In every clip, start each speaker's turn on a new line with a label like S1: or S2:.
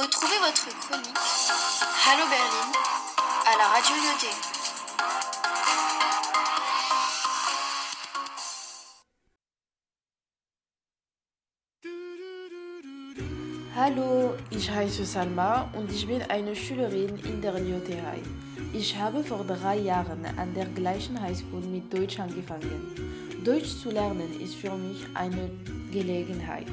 S1: Retrouvez votre chronique Hallo Berlin à la radio Lyoté.
S2: Hallo, ich heiße Salma und ich bin eine Schülerin in der Lyoterei. Ich habe vor drei Jahren an der gleichen Highschool mit Deutsch angefangen. Deutsch zu lernen ist für mich eine Gelegenheit.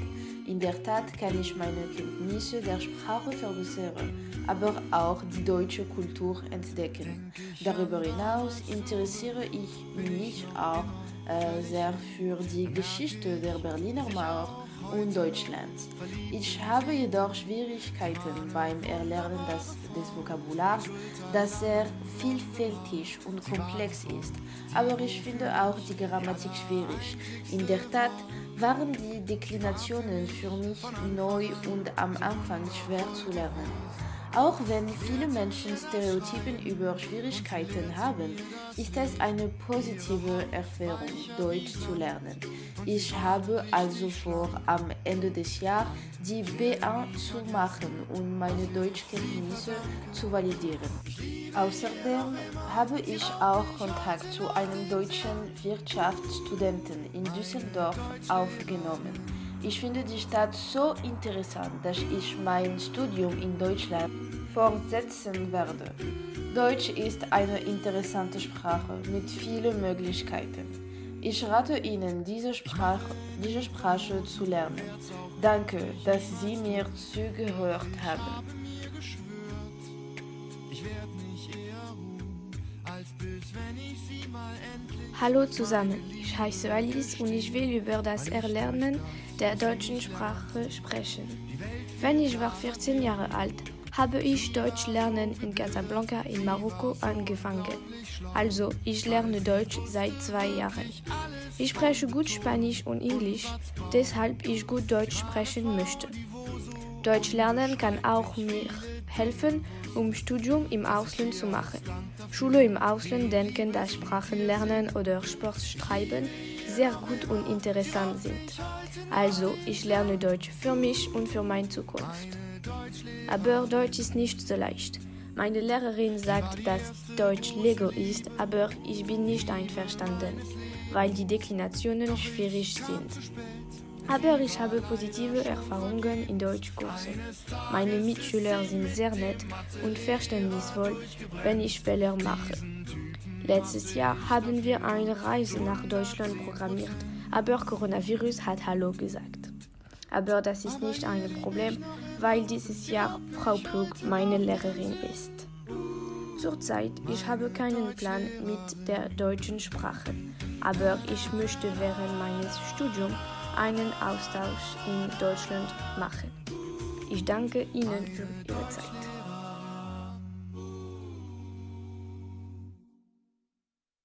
S2: In der Tat kann ich meine Kenntnisse der Sprache verbessern, aber auch die deutsche Kultur entdecken. Darüber hinaus interessiere ich mich auch sehr für die Geschichte der Berliner Mauer und Deutschlands. Ich habe jedoch Schwierigkeiten beim Erlernen des, des Vokabulars, das sehr vielfältig und komplex ist. Aber ich finde auch die Grammatik schwierig. In der Tat waren die Deklinationen für mich neu und am Anfang schwer zu lernen. Auch wenn viele Menschen Stereotypen über Schwierigkeiten haben, ist es eine positive Erfahrung, Deutsch zu lernen. Ich habe also vor, am Ende des Jahres die B1 zu machen und meine Deutschkenntnisse zu validieren. Außerdem habe ich auch Kontakt zu einem deutschen Wirtschaftsstudenten in Düsseldorf aufgenommen. Ich finde die Stadt so interessant, dass ich mein Studium in Deutschland fortsetzen werde. Deutsch ist eine interessante Sprache mit vielen Möglichkeiten. Ich rate Ihnen, diese Sprache, diese Sprache zu lernen. Danke, dass Sie mir zugehört haben.
S3: Hallo zusammen, ich heiße Alice und ich will über das Erlernen der deutschen Sprache sprechen. Wenn ich war 14 Jahre alt, habe ich Deutsch lernen in Casablanca in Marokko angefangen. Also ich lerne Deutsch seit zwei Jahren. Ich spreche gut Spanisch und Englisch, deshalb ich gut Deutsch sprechen möchte. Deutsch lernen kann auch mir helfen, um Studium im Ausland zu machen. Schule im Ausland denken, dass Sprachenlernen oder Sport schreiben sehr gut und interessant sind. Also, ich lerne Deutsch für mich und für meine Zukunft. Aber Deutsch ist nicht so leicht. Meine Lehrerin sagt, dass Deutsch Lego ist, aber ich bin nicht einverstanden, weil die Deklinationen schwierig sind. Aber ich habe positive Erfahrungen in Deutschkursen. Meine Mitschüler sind sehr nett und verständnisvoll, wenn ich Fehler mache. Letztes Jahr haben wir eine Reise nach Deutschland programmiert, aber Coronavirus hat Hallo gesagt. Aber das ist nicht ein Problem, weil dieses Jahr Frau Plug meine Lehrerin ist. Zurzeit, ich habe keinen Plan mit der deutschen Sprache, aber ich möchte während meines Studiums einen Austausch in Deutschland machen. Ich danke Ihnen für Ihre Zeit.